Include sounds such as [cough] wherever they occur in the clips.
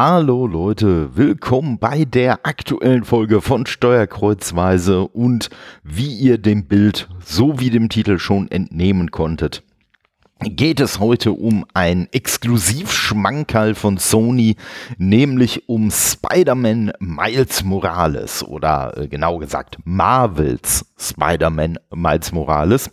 Hallo Leute, willkommen bei der aktuellen Folge von Steuerkreuzweise und wie ihr dem Bild sowie dem Titel schon entnehmen konntet, geht es heute um ein Exklusivschmankerl von Sony, nämlich um Spider-Man Miles Morales oder äh, genau gesagt Marvels Spider-Man Miles Morales.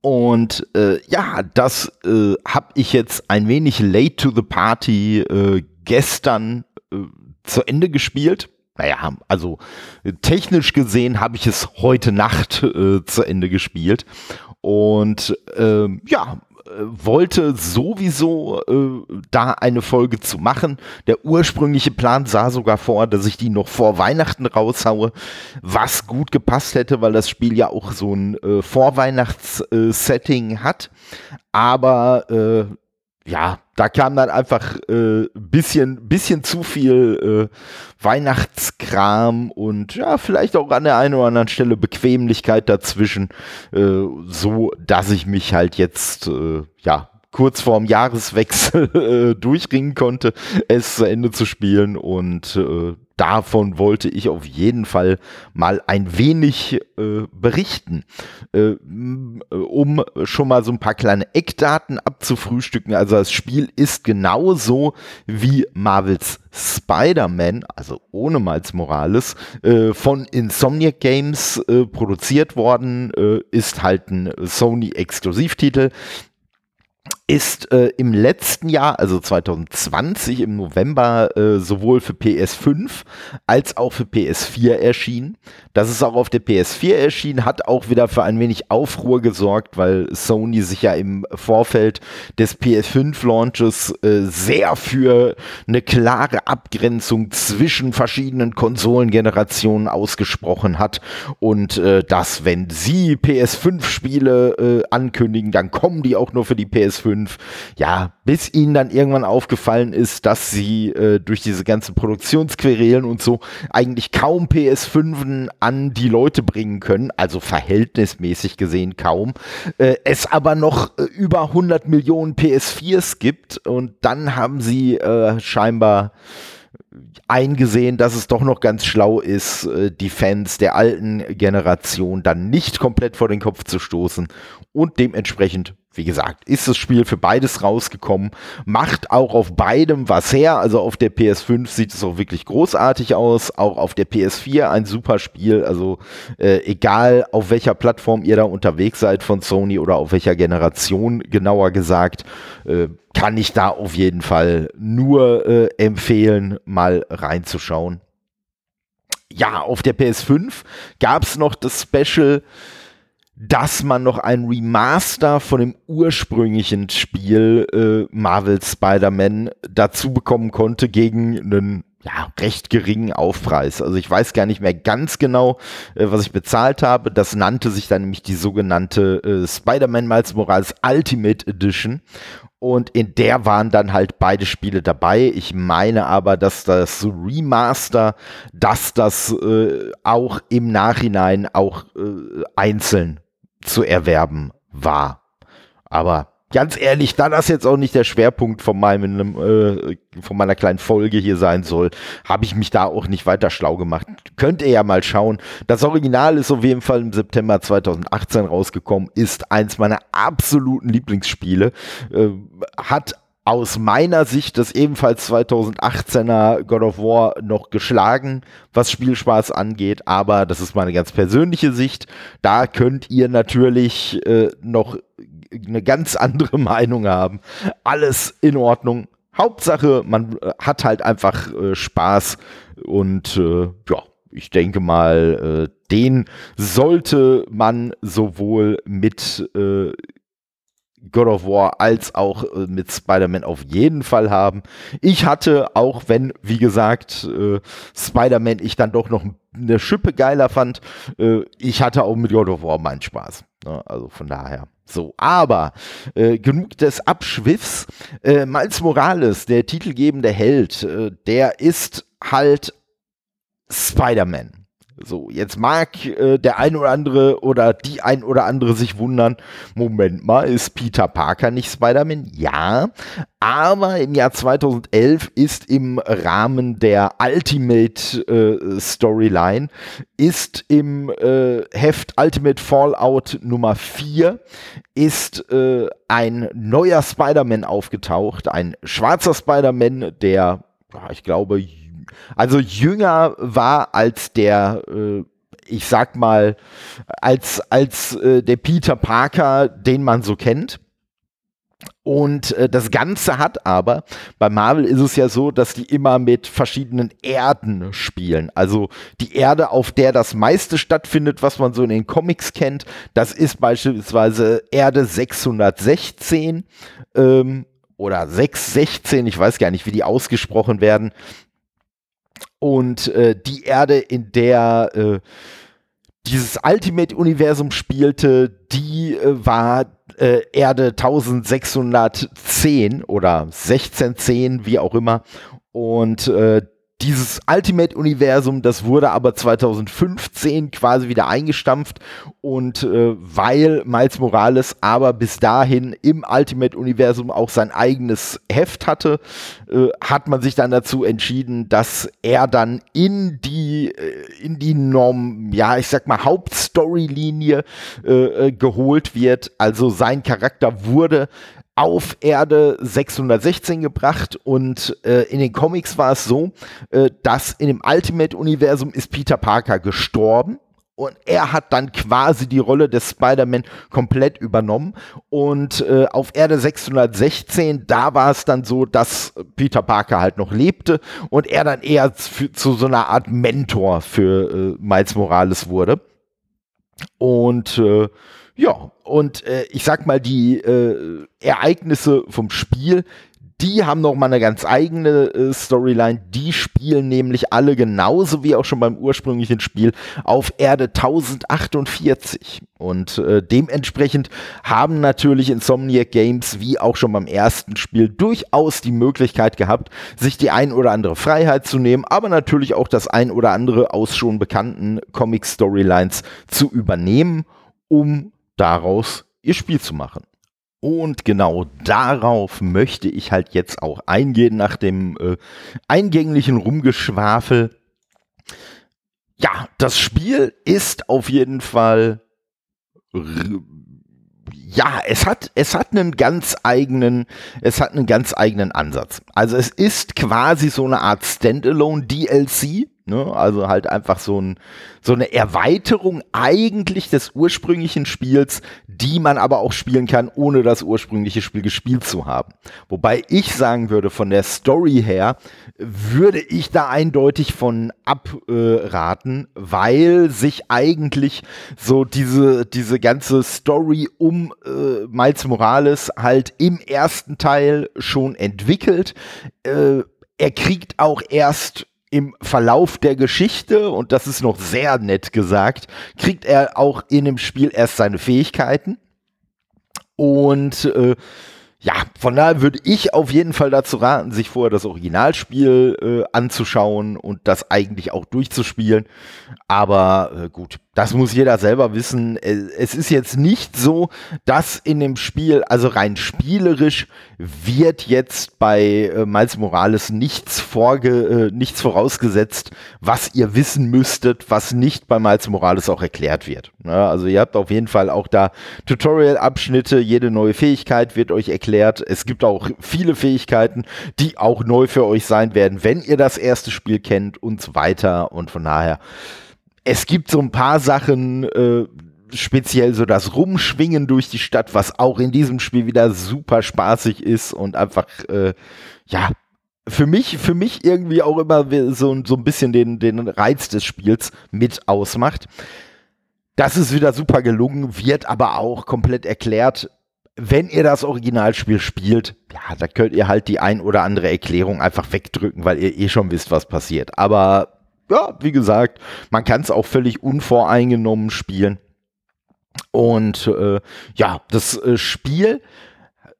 Und äh, ja, das äh, habe ich jetzt ein wenig late to the party äh, gestern äh, zu Ende gespielt. Naja, also äh, technisch gesehen habe ich es heute Nacht äh, zu Ende gespielt. Und ähm, ja, äh, wollte sowieso äh, da eine Folge zu machen. Der ursprüngliche Plan sah sogar vor, dass ich die noch vor Weihnachten raushaue, was gut gepasst hätte, weil das Spiel ja auch so ein äh, Vorweihnachts-Setting hat. Aber äh, ja, da kam dann einfach äh, bisschen, bisschen zu viel äh, Weihnachtskram und ja, vielleicht auch an der einen oder anderen Stelle Bequemlichkeit dazwischen, äh, so dass ich mich halt jetzt, äh, ja, kurz vorm Jahreswechsel [laughs] äh, durchringen konnte, es zu Ende zu spielen und äh, davon wollte ich auf jeden Fall mal ein wenig äh, berichten, äh, um schon mal so ein paar kleine Eckdaten abzufrühstücken. Also das Spiel ist genauso wie Marvels Spider-Man, also ohne Miles Morales, äh, von Insomniac Games äh, produziert worden, äh, ist halt ein Sony-Exklusivtitel ist äh, im letzten Jahr, also 2020 im November, äh, sowohl für PS5 als auch für PS4 erschienen. Das ist auch auf der PS4 erschienen, hat auch wieder für ein wenig Aufruhr gesorgt, weil Sony sich ja im Vorfeld des PS5-Launches äh, sehr für eine klare Abgrenzung zwischen verschiedenen Konsolengenerationen ausgesprochen hat und äh, dass, wenn sie PS5-Spiele äh, ankündigen, dann kommen die auch nur für die PS5 5. Ja, bis ihnen dann irgendwann aufgefallen ist, dass sie äh, durch diese ganzen Produktionsquerelen und so eigentlich kaum PS5 an die Leute bringen können, also verhältnismäßig gesehen kaum. Äh, es aber noch äh, über 100 Millionen PS4s gibt und dann haben sie äh, scheinbar eingesehen, dass es doch noch ganz schlau ist, äh, die Fans der alten Generation dann nicht komplett vor den Kopf zu stoßen und dementsprechend wie gesagt, ist das Spiel für beides rausgekommen, macht auch auf beidem was her. Also auf der PS5 sieht es auch wirklich großartig aus, auch auf der PS4 ein super Spiel. Also äh, egal auf welcher Plattform ihr da unterwegs seid von Sony oder auf welcher Generation genauer gesagt, äh, kann ich da auf jeden Fall nur äh, empfehlen, mal reinzuschauen. Ja, auf der PS5 gab es noch das Special dass man noch ein Remaster von dem ursprünglichen Spiel äh, Marvel Spider-Man dazu bekommen konnte gegen einen ja, recht geringen Aufpreis. Also ich weiß gar nicht mehr ganz genau, äh, was ich bezahlt habe. Das nannte sich dann nämlich die sogenannte äh, Spider-Man Miles Morales Ultimate Edition. Und in der waren dann halt beide Spiele dabei. Ich meine aber, dass das Remaster, dass das äh, auch im Nachhinein auch äh, einzeln zu erwerben war. Aber ganz ehrlich, da das jetzt auch nicht der Schwerpunkt von meinem äh, von meiner kleinen Folge hier sein soll, habe ich mich da auch nicht weiter schlau gemacht. Könnt ihr ja mal schauen. Das Original ist auf jeden Fall im September 2018 rausgekommen, ist eins meiner absoluten Lieblingsspiele, äh, hat aus meiner Sicht das ebenfalls 2018er God of War noch geschlagen, was Spielspaß angeht, aber das ist meine ganz persönliche Sicht. Da könnt ihr natürlich äh, noch eine ganz andere [laughs] Meinung haben. Alles in Ordnung. Hauptsache, man äh, hat halt einfach äh, Spaß und äh, ja, ich denke mal, äh, den sollte man sowohl mit äh, God of War als auch äh, mit Spider-Man auf jeden Fall haben. Ich hatte, auch wenn, wie gesagt, äh, Spider-Man ich dann doch noch eine Schippe geiler fand, äh, ich hatte auch mit God of War meinen Spaß. Ne? Also von daher. So, aber äh, genug des Abschwiffs. Äh, Miles Morales, der titelgebende Held, äh, der ist halt Spider-Man. So, jetzt mag äh, der ein oder andere oder die ein oder andere sich wundern, Moment mal, ist Peter Parker nicht Spider-Man? Ja, aber im Jahr 2011 ist im Rahmen der Ultimate äh, Storyline, ist im äh, Heft Ultimate Fallout Nummer 4, ist äh, ein neuer Spider-Man aufgetaucht, ein schwarzer Spider-Man, der, ich glaube, also jünger war als der, äh, ich sag mal, als, als äh, der Peter Parker, den man so kennt. Und äh, das Ganze hat aber, bei Marvel ist es ja so, dass die immer mit verschiedenen Erden spielen. Also die Erde, auf der das meiste stattfindet, was man so in den Comics kennt, das ist beispielsweise Erde 616 ähm, oder 616, ich weiß gar nicht, wie die ausgesprochen werden. Und äh, die Erde, in der äh, dieses Ultimate-Universum spielte, die äh, war äh, Erde 1610 oder 1610, wie auch immer. Und äh, dieses Ultimate-Universum, das wurde aber 2015 quasi wieder eingestampft und äh, weil Miles Morales aber bis dahin im Ultimate-Universum auch sein eigenes Heft hatte, äh, hat man sich dann dazu entschieden, dass er dann in die, äh, in die Norm, ja, ich sag mal, Hauptstorylinie äh, äh, geholt wird. Also sein Charakter wurde auf Erde 616 gebracht und äh, in den Comics war es so, äh, dass in dem Ultimate-Universum ist Peter Parker gestorben und er hat dann quasi die Rolle des Spider-Man komplett übernommen. Und äh, auf Erde 616, da war es dann so, dass Peter Parker halt noch lebte und er dann eher zu, zu so einer Art Mentor für äh, Miles Morales wurde. Und äh, ja, und äh, ich sag mal, die äh, Ereignisse vom Spiel, die haben noch mal eine ganz eigene äh, Storyline. Die spielen nämlich alle genauso wie auch schon beim ursprünglichen Spiel auf Erde 1048. Und äh, dementsprechend haben natürlich Insomniac Games wie auch schon beim ersten Spiel durchaus die Möglichkeit gehabt, sich die ein oder andere Freiheit zu nehmen, aber natürlich auch das ein oder andere aus schon bekannten Comic Storylines zu übernehmen, um daraus ihr Spiel zu machen. Und genau darauf möchte ich halt jetzt auch eingehen nach dem äh, eingänglichen Rumgeschwafel. Ja, das Spiel ist auf jeden Fall ja, es hat, es hat einen ganz eigenen, es hat einen ganz eigenen Ansatz. Also es ist quasi so eine Art Standalone DLC, Ne? Also halt einfach so, ein, so eine Erweiterung eigentlich des ursprünglichen Spiels, die man aber auch spielen kann, ohne das ursprüngliche Spiel gespielt zu haben. Wobei ich sagen würde, von der Story her, würde ich da eindeutig von abraten, weil sich eigentlich so diese, diese ganze Story um äh, Miles Morales halt im ersten Teil schon entwickelt. Äh, er kriegt auch erst im Verlauf der Geschichte, und das ist noch sehr nett gesagt, kriegt er auch in dem Spiel erst seine Fähigkeiten. Und äh, ja, von daher würde ich auf jeden Fall dazu raten, sich vorher das Originalspiel äh, anzuschauen und das eigentlich auch durchzuspielen. Aber äh, gut, das muss jeder selber wissen. Äh, es ist jetzt nicht so, dass in dem Spiel, also rein spielerisch, wird jetzt bei äh, Miles Morales nichts, vorge äh, nichts vorausgesetzt, was ihr wissen müsstet, was nicht bei Miles Morales auch erklärt wird. Ja, also ihr habt auf jeden Fall auch da Tutorial-Abschnitte, jede neue Fähigkeit wird euch erklärt. Es gibt auch viele Fähigkeiten, die auch neu für euch sein werden, wenn ihr das erste Spiel kennt und so weiter. Und von daher es gibt so ein paar Sachen, äh, speziell so das Rumschwingen durch die Stadt, was auch in diesem Spiel wieder super spaßig ist und einfach, äh, ja, für mich, für mich irgendwie auch immer so, so ein bisschen den, den Reiz des Spiels mit ausmacht. Das ist wieder super gelungen, wird aber auch komplett erklärt. Wenn ihr das Originalspiel spielt, ja, da könnt ihr halt die ein oder andere Erklärung einfach wegdrücken, weil ihr eh schon wisst, was passiert. Aber ja, wie gesagt, man kann es auch völlig unvoreingenommen spielen. Und äh, ja, das äh, Spiel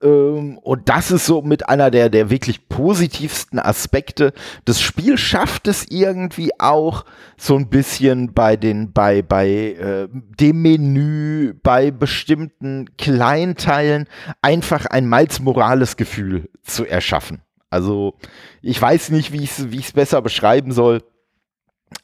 Ähm, und das ist so mit einer der, der wirklich positivsten Aspekte. Das Spiel schafft es irgendwie auch so ein bisschen bei den, bei, bei äh, dem Menü, bei bestimmten Kleinteilen einfach ein Miles Morales Gefühl zu erschaffen. Also ich weiß nicht, wie ich es wie besser beschreiben soll.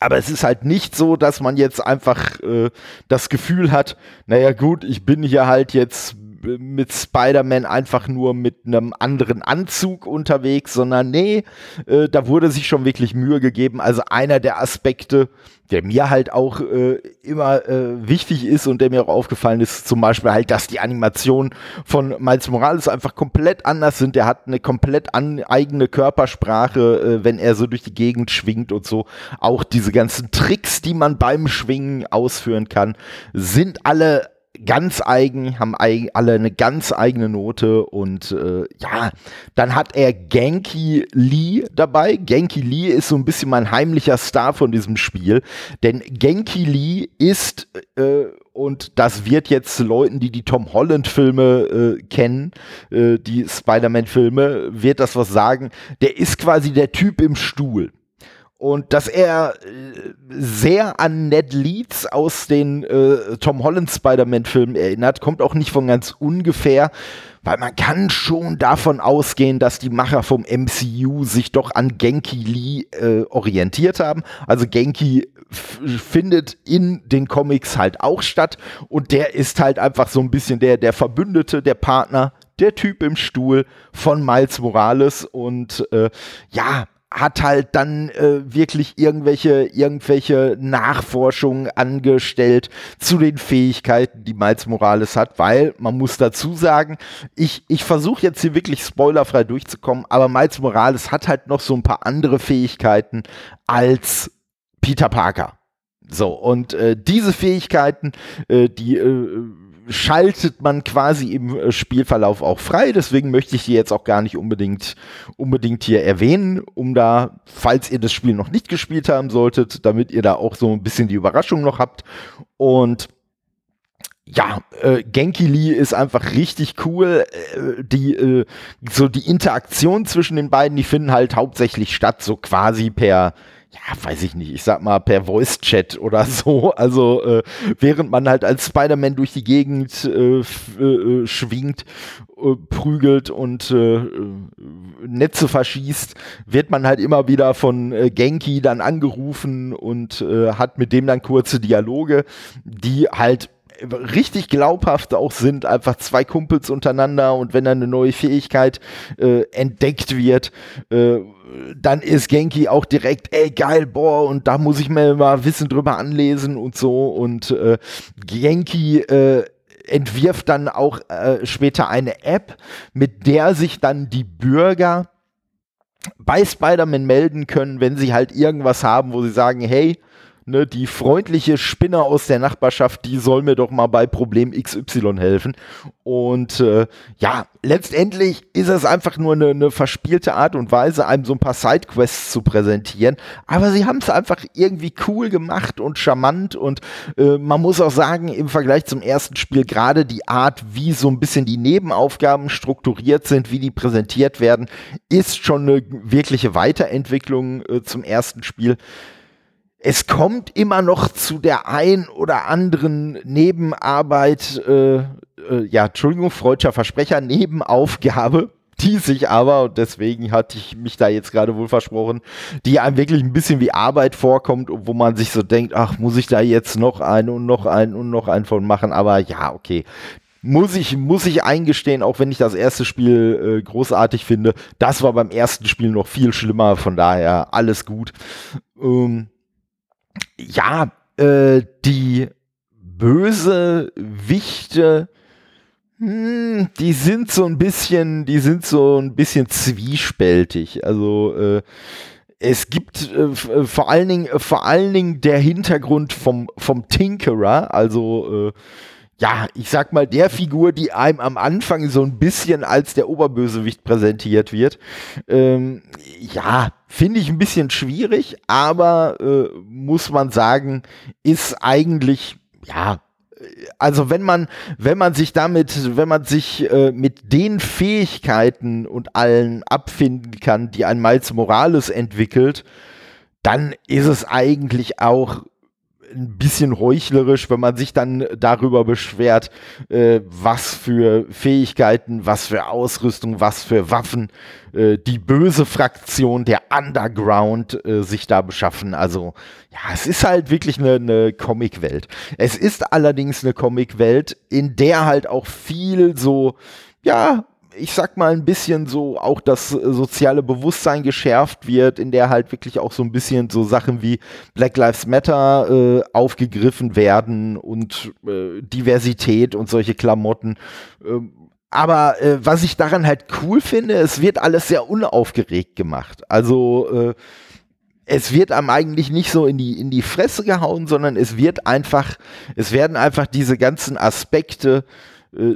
Aber es ist halt nicht so, dass man jetzt einfach äh, das Gefühl hat, naja gut, ich bin hier halt jetzt mit Spider-Man einfach nur mit einem anderen Anzug unterwegs, sondern nee, äh, da wurde sich schon wirklich Mühe gegeben. Also einer der Aspekte, der mir halt auch äh, immer äh, wichtig ist und der mir auch aufgefallen ist, zum Beispiel halt, dass die Animationen von Miles Morales einfach komplett anders sind. Der hat eine komplett an, eigene Körpersprache, äh, wenn er so durch die Gegend schwingt und so. Auch diese ganzen Tricks, die man beim Schwingen ausführen kann, sind alle ganz eigen, haben alle eine ganz eigene Note und äh, ja, dann hat er Genki Lee dabei. Genki Lee ist so ein bisschen mein heimlicher Star von diesem Spiel, denn Genki Lee ist äh, und das wird jetzt Leuten, die die Tom Holland Filme äh, kennen, äh, die Spider-Man Filme, wird das was sagen. Der ist quasi der Typ im Stuhl und dass er äh, sehr an Ned Leeds aus den äh, Tom Holland Spider-Man-Filmen erinnert, kommt auch nicht von ganz ungefähr, weil man kann schon davon ausgehen, dass die Macher vom MCU sich doch an Genki Lee äh, orientiert haben. Also Genki findet in den Comics halt auch statt und der ist halt einfach so ein bisschen der, der Verbündete, der Partner, der Typ im Stuhl von Miles Morales und äh, ja, hat halt dann äh, wirklich irgendwelche, irgendwelche Nachforschungen angestellt zu den Fähigkeiten, die Miles Morales hat, weil man muss dazu sagen, ich, ich versuche jetzt hier wirklich spoilerfrei durchzukommen, aber Miles Morales hat halt noch so ein paar andere Fähigkeiten als Peter Parker. So, und äh, diese Fähigkeiten, äh, die äh, schaltet man quasi im äh, Spielverlauf auch frei. Deswegen möchte ich die jetzt auch gar nicht unbedingt, unbedingt hier erwähnen, um da, falls ihr das Spiel noch nicht gespielt haben solltet, damit ihr da auch so ein bisschen die Überraschung noch habt. Und ja, äh, Genki Lee ist einfach richtig cool. Äh, die, äh, so die Interaktion zwischen den beiden, die finden halt hauptsächlich statt, so quasi per ja, weiß ich nicht, ich sag mal per Voice-Chat oder [laughs] so. Also äh, während man halt als Spider-Man durch die Gegend äh, äh, schwingt, äh, prügelt und äh, Netze verschießt, wird man halt immer wieder von äh, Genki dann angerufen und hat mit dem dann kurze Dialoge, die halt richtig glaubhaft auch sind, einfach zwei Kumpels untereinander und wenn dann eine neue Fähigkeit äh, entdeckt wird, äh, dann ist Genki auch direkt, ey geil, boah, und da muss ich mir mal Wissen drüber anlesen und so. Und äh, Genki äh, entwirft dann auch äh, später eine App, mit der sich dann die Bürger bei Spider-Man melden können, wenn sie halt irgendwas haben, wo sie sagen, hey, ne, die freundliche Spinne aus der Nachbarschaft, die soll mir doch mal bei Problem XY helfen. Und äh, ja, letztendlich ist es einfach nur eine, eine verspielte Art und Weise, einem so ein paar Sidequests zu präsentieren. Aber sie haben es einfach irgendwie cool gemacht und charmant. Und äh, man muss auch sagen, im Vergleich zum ersten Spiel, gerade die Art, wie so ein bisschen die Nebenaufgaben strukturiert sind, wie die präsentiert werden, ist schon eine wirkliche Weiterentwicklung äh, zum ersten Spiel es kommt immer noch zu der ein oder anderen Nebenarbeit, äh, äh, ja, Entschuldigung, freudscher Versprecher, Nebenaufgabe, [laughs] die sich aber, und deswegen hatte ich mich da jetzt gerade wohl versprochen, die einem wirklich ein bisschen wie Arbeit vorkommt, wo man sich so denkt, ach, muss ich da jetzt noch einen und noch einen und noch einen von machen, aber ja, okay. Muss ich, muss ich eingestehen, auch wenn ich das erste Spiel äh, großartig finde, das war beim ersten Spiel noch viel schlimmer, von daher alles gut. Ähm, ja, äh, die böse Wichte, hm, die sind so ein bisschen, die sind so ein bisschen zwiespältig. Also äh, es gibt äh, äh vor allen Dingen, vor allen Dingen der Hintergrund vom vom Tinkerer, also äh, ja, ich sag mal, der Figur, die einem am Anfang so ein bisschen als der Oberbösewicht präsentiert wird. Ähm, ja, finde ich ein bisschen schwierig, aber äh, muss man sagen, ist eigentlich, ja, also wenn man, wenn man sich damit, wenn man sich äh, mit den Fähigkeiten und allen abfinden kann, die ein Miles Morales entwickelt, dann ist es eigentlich auch ein bisschen heuchlerisch, wenn man sich dann darüber beschwert, äh, was für Fähigkeiten, was für Ausrüstung, was für Waffen äh, die böse Fraktion der Underground äh, sich da beschaffen. Also ja, es ist halt wirklich eine, eine Comicwelt. Es ist allerdings eine Comicwelt, in der halt auch viel so ja, ich sag mal, ein bisschen so auch das äh, soziale Bewusstsein geschärft wird, in der halt wirklich auch so ein bisschen so Sachen wie Black Lives Matter äh, aufgegriffen werden und äh, Diversität und solche Klamotten. Ähm, aber äh, was ich daran halt cool finde, es wird alles sehr unaufgeregt gemacht. Also äh, es wird einem eigentlich nicht so in die, in die Fresse gehauen, sondern es wird einfach, es werden einfach diese ganzen Aspekte äh,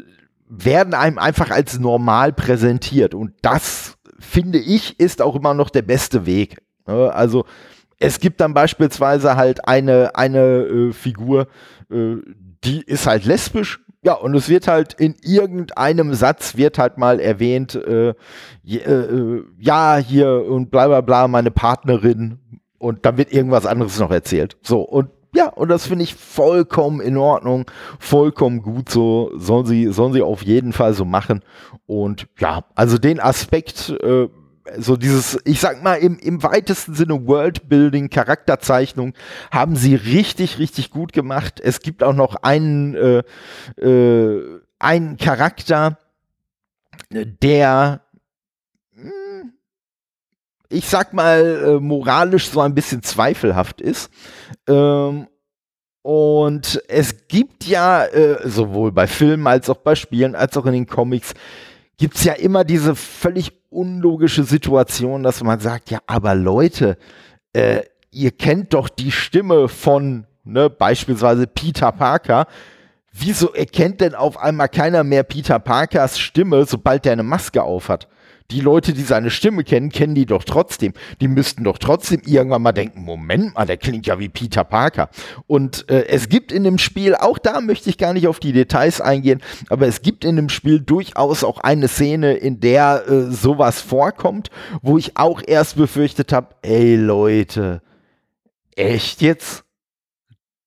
werden einem einfach als normal präsentiert. Und das, finde ich, ist auch immer noch der beste Weg. Ne? Also es gibt dann beispielsweise halt eine, eine äh, Figur, äh, die ist halt lesbisch. Ja, und es wird halt in irgendeinem Satz wird halt mal erwähnt, äh, äh, äh, ja, hier und bla bla bla, meine Partnerin. Und dann wird irgendwas anderes noch erzählt. So, und ja, und das finde ich vollkommen in Ordnung, vollkommen gut so, sollen sie, sollen sie auf jeden Fall so machen. Und ja, also den Aspekt, äh, so dieses, ich sag mal, im, im weitesten Sinne Worldbuilding, Charakterzeichnung, haben sie richtig, richtig gut gemacht. Es gibt auch noch einen, äh, äh, einen Charakter, der ich sag mal, äh, moralisch so ein bisschen zweifelhaft ist. Ähm, und es gibt ja, äh, sowohl bei Filmen als auch bei Spielen, als auch in den Comics, gibt es ja immer diese völlig unlogische Situation, dass man sagt, ja, aber Leute, äh, ihr kennt doch die Stimme von ne, beispielsweise Peter Parker. Wieso erkennt denn auf einmal keiner mehr Peter Parkers Stimme, sobald er eine Maske aufhat? Die Leute, die seine Stimme kennen, kennen die doch trotzdem. Die müssten doch trotzdem irgendwann mal denken, Moment mal, der klingt ja wie Peter Parker. Und äh, es gibt in dem Spiel, auch da möchte ich gar nicht auf die Details eingehen, aber es gibt in dem Spiel durchaus auch eine Szene, in der äh, sowas vorkommt, wo ich auch erst befürchtet habe, ey Leute, echt jetzt?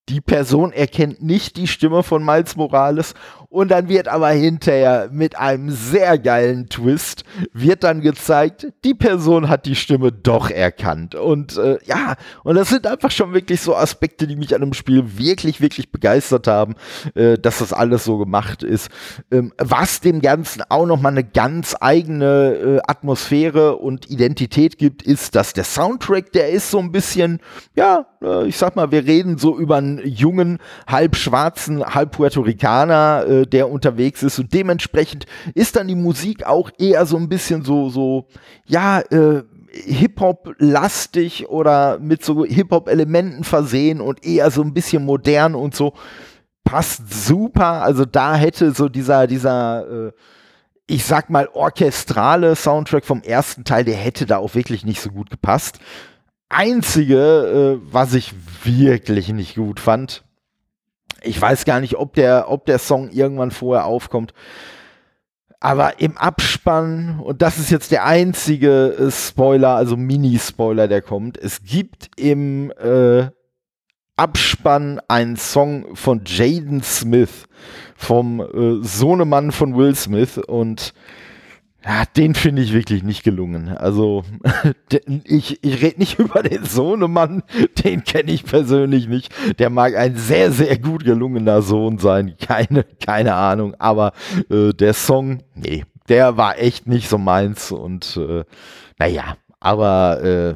Die Person erkennt nicht die Stimme von Miles Morales und dann wird aber hinterher mit einem sehr geilen Twist, wird dann gezeigt, die Person hat die Stimme doch erkannt. Und äh, ja, und das sind einfach schon wirklich so Aspekte, die mich an dem Spiel wirklich, wirklich begeistert haben, äh, dass das alles so gemacht ist. Ähm, was dem Ganzen auch nochmal eine ganz eigene äh, Atmosphäre und Identität gibt, ist, dass der Soundtrack, der ist so ein bisschen, ja, äh, ich sag mal, wir reden so über einen jungen, halb schwarzen, halb Puerto Ricaner, der unterwegs ist. Und dementsprechend ist dann die Musik auch eher so ein bisschen so, so, ja, äh, Hip-Hop-lastig oder mit so Hip-Hop-Elementen versehen und eher so ein bisschen modern und so. Passt super. Also da hätte so dieser, dieser, äh, ich sag mal, orchestrale Soundtrack vom ersten Teil, der hätte da auch wirklich nicht so gut gepasst. Einzige, äh, was ich wirklich nicht gut fand, ich weiß gar nicht, ob der, ob der Song irgendwann vorher aufkommt. Aber im Abspann, und das ist jetzt der einzige äh, Spoiler, also Mini-Spoiler, der kommt, es gibt im äh, Abspann einen Song von Jaden Smith, vom äh, Sohnemann von Will Smith. Und ja, den finde ich wirklich nicht gelungen. Also, [laughs] ich, ich rede nicht [laughs] über den Sohnemann, den kenne ich persönlich nicht. Der mag ein sehr, sehr gut gelungener Sohn sein. Keine, keine Ahnung. Aber äh, der Song, nee, der war echt nicht so meins. Und äh, naja, aber äh,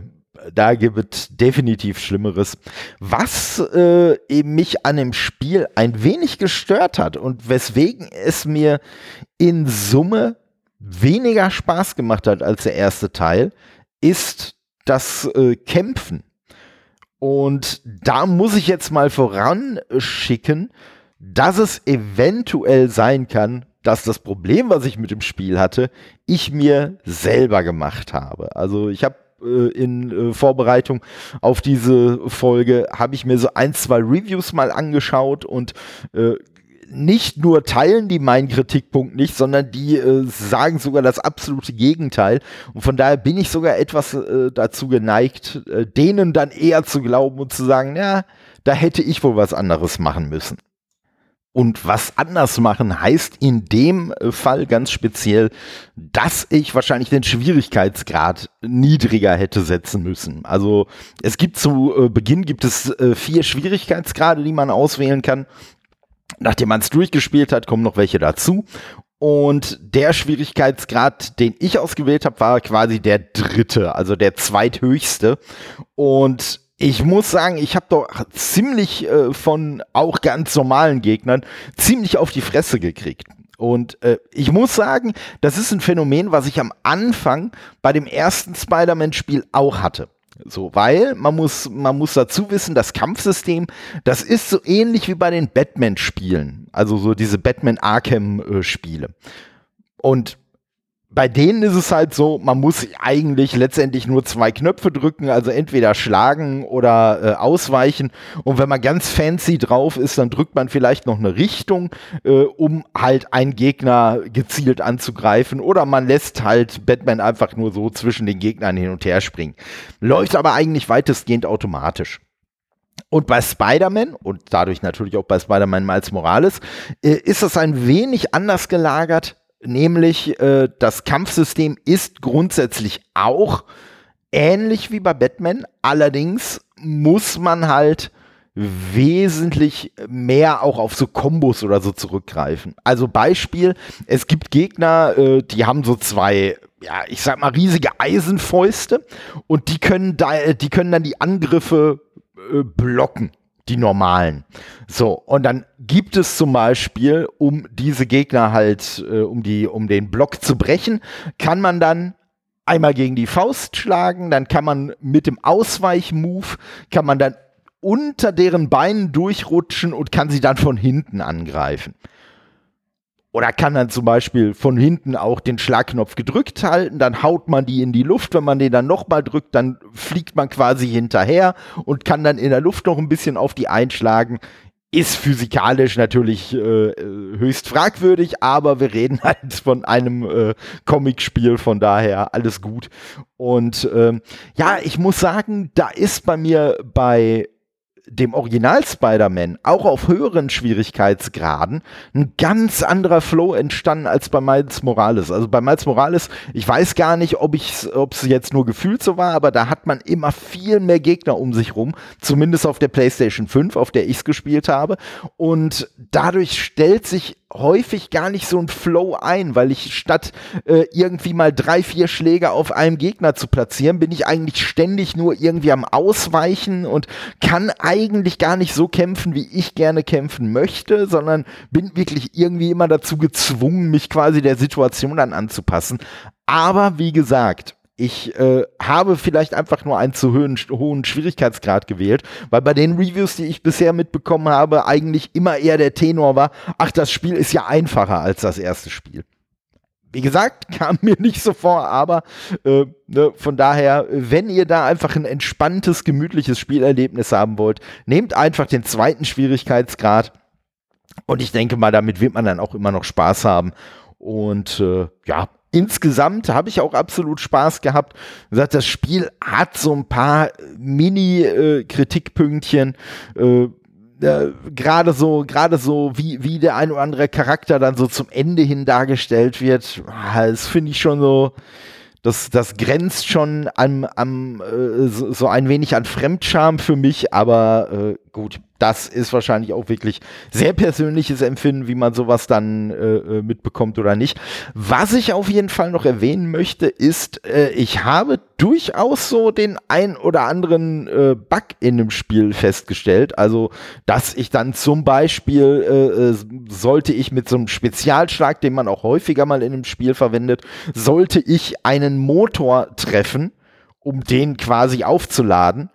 da gibt es definitiv Schlimmeres. Was äh, eben mich an dem Spiel ein wenig gestört hat und weswegen es mir in Summe weniger Spaß gemacht hat als der erste Teil, ist das äh, Kämpfen. Und da muss ich jetzt mal voranschicken, dass es eventuell sein kann, dass das Problem, was ich mit dem Spiel hatte, ich mir selber gemacht habe. Also ich habe äh, in äh, Vorbereitung auf diese Folge, habe ich mir so ein, zwei Reviews mal angeschaut und äh, nicht nur teilen die meinen Kritikpunkt nicht, sondern die äh, sagen sogar das absolute Gegenteil. Und von daher bin ich sogar etwas äh, dazu geneigt, äh, denen dann eher zu glauben und zu sagen, ja, da hätte ich wohl was anderes machen müssen. Und was anders machen heißt in dem äh, Fall ganz speziell, dass ich wahrscheinlich den Schwierigkeitsgrad niedriger hätte setzen müssen. Also es gibt zu äh, Beginn gibt es äh, vier Schwierigkeitsgrade, die man auswählen kann. Nachdem man es durchgespielt hat, kommen noch welche dazu. Und der Schwierigkeitsgrad, den ich ausgewählt habe, war quasi der dritte, also der zweithöchste. Und ich muss sagen, ich habe doch ziemlich äh, von auch ganz normalen Gegnern ziemlich auf die Fresse gekriegt. Und äh, ich muss sagen, das ist ein Phänomen, was ich am Anfang bei dem ersten Spider-Man-Spiel auch hatte. So, weil man muss, man muss dazu wissen, das Kampfsystem, das ist so ähnlich wie bei den Batman-Spielen. Also so diese Batman Arkham-Spiele. Und bei denen ist es halt so, man muss eigentlich letztendlich nur zwei Knöpfe drücken, also entweder schlagen oder äh, ausweichen. Und wenn man ganz fancy drauf ist, dann drückt man vielleicht noch eine Richtung, äh, um halt einen Gegner gezielt anzugreifen. Oder man lässt halt Batman einfach nur so zwischen den Gegnern hin und her springen. Läuft aber eigentlich weitestgehend automatisch. Und bei Spider-Man und dadurch natürlich auch bei Spider-Man Miles Morales äh, ist das ein wenig anders gelagert nämlich äh, das Kampfsystem ist grundsätzlich auch ähnlich wie bei Batman, allerdings muss man halt wesentlich mehr auch auf so Kombos oder so zurückgreifen. Also Beispiel, es gibt Gegner, äh, die haben so zwei, ja, ich sag mal riesige Eisenfäuste und die können da, die können dann die Angriffe äh, blocken die normalen. So, und dann gibt es zum Beispiel, um diese Gegner halt, äh, um, die, um den Block zu brechen, kann man dann einmal gegen die Faust schlagen, dann kann man mit dem Ausweichmove, kann man dann unter deren Beinen durchrutschen und kann sie dann von hinten angreifen. Oder kann dann zum Beispiel von hinten auch den Schlagknopf gedrückt halten, dann haut man die in die Luft. Wenn man den dann nochmal drückt, dann fliegt man quasi hinterher und kann dann in der Luft noch ein bisschen auf die einschlagen. Ist physikalisch natürlich äh, höchst fragwürdig, aber wir reden [laughs] halt von einem äh, Comicspiel, von daher alles gut. Und ähm, ja, ich muss sagen, da ist bei mir bei dem Original Spider-Man auch auf höheren Schwierigkeitsgraden ein ganz anderer Flow entstanden als bei Miles Morales. Also bei Miles Morales, ich weiß gar nicht, ob es jetzt nur gefühlt so war, aber da hat man immer viel mehr Gegner um sich rum, zumindest auf der PlayStation 5, auf der ich es gespielt habe. Und dadurch stellt sich häufig gar nicht so ein Flow ein, weil ich statt äh, irgendwie mal drei, vier Schläge auf einem Gegner zu platzieren, bin ich eigentlich ständig nur irgendwie am Ausweichen und kann eigentlich gar nicht so kämpfen, wie ich gerne kämpfen möchte, sondern bin wirklich irgendwie immer dazu gezwungen, mich quasi der Situation dann anzupassen. Aber wie gesagt, ich äh, habe vielleicht einfach nur einen zu hohen, hohen Schwierigkeitsgrad gewählt, weil bei den Reviews, die ich bisher mitbekommen habe, eigentlich immer eher der Tenor war, ach, das Spiel ist ja einfacher als das erste Spiel. Wie gesagt, [laughs] kam mir nicht so vor, aber äh, ne, von daher, wenn ihr da einfach ein entspanntes, gemütliches Spielerlebnis haben wollt, nehmt einfach den zweiten Schwierigkeitsgrad. Und ich denke mal, damit wird man dann auch immer noch Spaß haben. Und äh, ja, insgesamt habe ich auch absolut Spaß gehabt. Wie gesagt, das Spiel hat so ein paar Mini-Kritikpünktchen. Äh, äh, äh, gerade so, gerade so, wie, wie der ein oder andere Charakter dann so zum Ende hin dargestellt wird, ah, das finde ich schon so, das, das grenzt schon am, am äh, so, so, ein wenig an Fremdscham für mich, aber äh, gut, das ist wahrscheinlich auch wirklich sehr persönliches Empfinden, wie man sowas dann äh, äh, mitbekommt oder nicht. Was ich auf jeden Fall noch erwähnen möchte, ist, äh, ich habe durchaus so den ein oder anderen äh, Bug in dem Spiel festgestellt. Also, dass ich dann zum Beispiel, äh, äh, sollte ich mit so einem Spezialschlag, den man auch häufiger mal in einem Spiel verwendet, sollte ich einen Motor treffen, um den quasi aufzuladen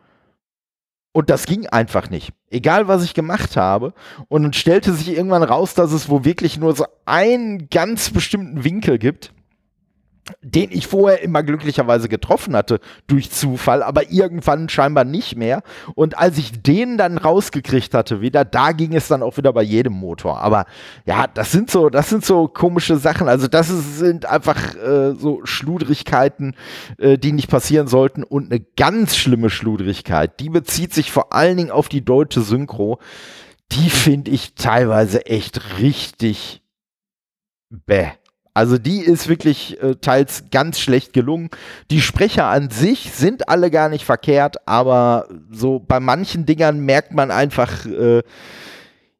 und das ging einfach nicht. Egal, was ich gemacht habe. Und dann stellte sich irgendwann raus, dass es wo wirklich nur so einen ganz bestimmten Winkel gibt. Den ich vorher immer glücklicherweise getroffen hatte durch Zufall, aber irgendwann scheinbar nicht mehr. Und als ich den dann rausgekriegt hatte, wieder, da ging es dann auch wieder bei jedem Motor. Aber ja, das sind so, das sind so komische Sachen. Also das ist, sind einfach äh, so Schludrigkeiten, äh, die nicht passieren sollten. Und eine ganz schlimme Schludrigkeit, die bezieht sich vor allen Dingen auf die deutsche Synchro. Die finde ich teilweise echt richtig bäh. Also die ist wirklich äh, teils ganz schlecht gelungen. Die Sprecher an sich sind alle gar nicht verkehrt, aber so bei manchen Dingern merkt man einfach, äh,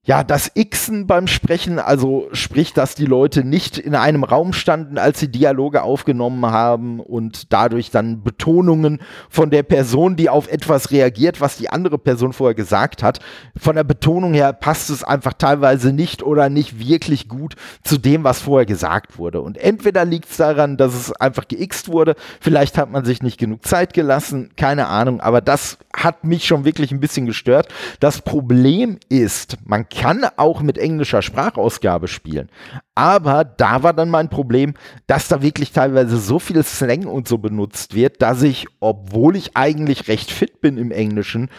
ja, das Xen beim Sprechen, also sprich, dass die Leute nicht in einem Raum standen, als sie Dialoge aufgenommen haben und dadurch dann Betonungen von der Person, die auf etwas reagiert, was die andere Person vorher gesagt hat. Von der Betonung her passt es einfach teilweise nicht oder nicht wirklich gut zu dem, was vorher gesagt wurde. Und entweder liegt es daran, dass es einfach geixt wurde, vielleicht hat man sich nicht genug Zeit gelassen, keine Ahnung, aber das hat mich schon wirklich ein bisschen gestört. Das Problem ist, man kann auch mit englischer Sprachausgabe spielen. Aber da war dann mein Problem, dass da wirklich teilweise so viel Slang und so benutzt wird, dass ich, obwohl ich eigentlich recht fit bin im Englischen,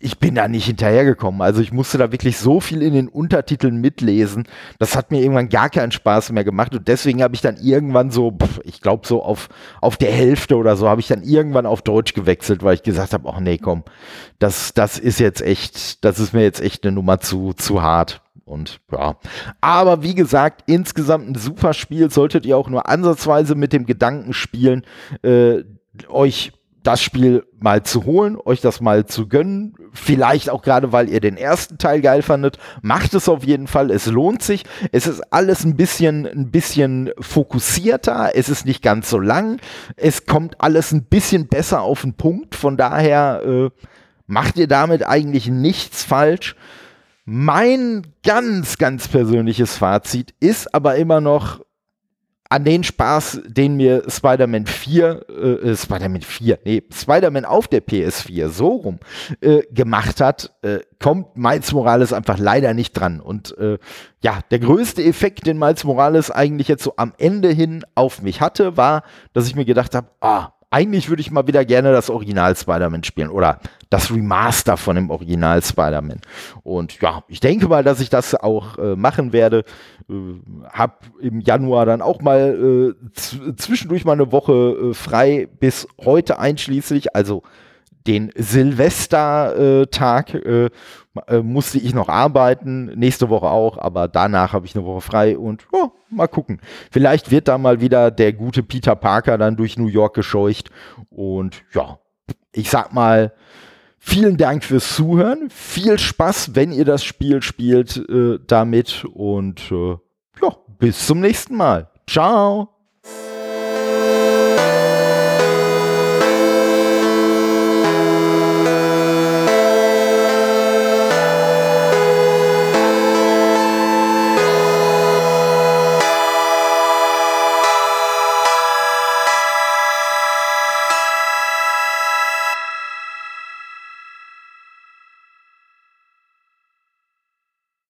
ich bin da nicht hinterhergekommen. Also ich musste da wirklich so viel in den Untertiteln mitlesen. Das hat mir irgendwann gar keinen Spaß mehr gemacht. Und deswegen habe ich dann irgendwann so, ich glaube so auf, auf der Hälfte oder so, habe ich dann irgendwann auf Deutsch gewechselt, weil ich gesagt habe, ach nee, komm, das, das ist jetzt echt, das ist mir jetzt echt eine Nummer zu, zu hart. Und ja, aber wie gesagt, insgesamt ein super Spiel. Solltet ihr auch nur ansatzweise mit dem Gedanken spielen, äh, euch das Spiel mal zu holen, euch das mal zu gönnen. Vielleicht auch gerade, weil ihr den ersten Teil geil fandet. Macht es auf jeden Fall. Es lohnt sich. Es ist alles ein bisschen, ein bisschen fokussierter. Es ist nicht ganz so lang. Es kommt alles ein bisschen besser auf den Punkt. Von daher äh, macht ihr damit eigentlich nichts falsch. Mein ganz, ganz persönliches Fazit ist aber immer noch, an den Spaß, den mir Spider-Man 4, äh, äh, Spider-Man 4, nee, Spider-Man auf der PS4 so rum äh, gemacht hat, äh, kommt Miles Morales einfach leider nicht dran. Und äh, ja, der größte Effekt, den Miles Morales eigentlich jetzt so am Ende hin auf mich hatte, war, dass ich mir gedacht habe, ah, eigentlich würde ich mal wieder gerne das Original Spider-Man spielen oder das Remaster von dem Original Spider-Man. Und ja, ich denke mal, dass ich das auch äh, machen werde. Äh, hab im Januar dann auch mal äh, zwischendurch mal eine Woche äh, frei bis heute einschließlich, also den Silvestertag äh, äh, musste ich noch arbeiten, nächste Woche auch, aber danach habe ich eine Woche frei und oh, mal gucken. Vielleicht wird da mal wieder der gute Peter Parker dann durch New York gescheucht und ja, ich sag mal, vielen Dank fürs Zuhören, viel Spaß, wenn ihr das Spiel spielt äh, damit und äh, ja, bis zum nächsten Mal. Ciao!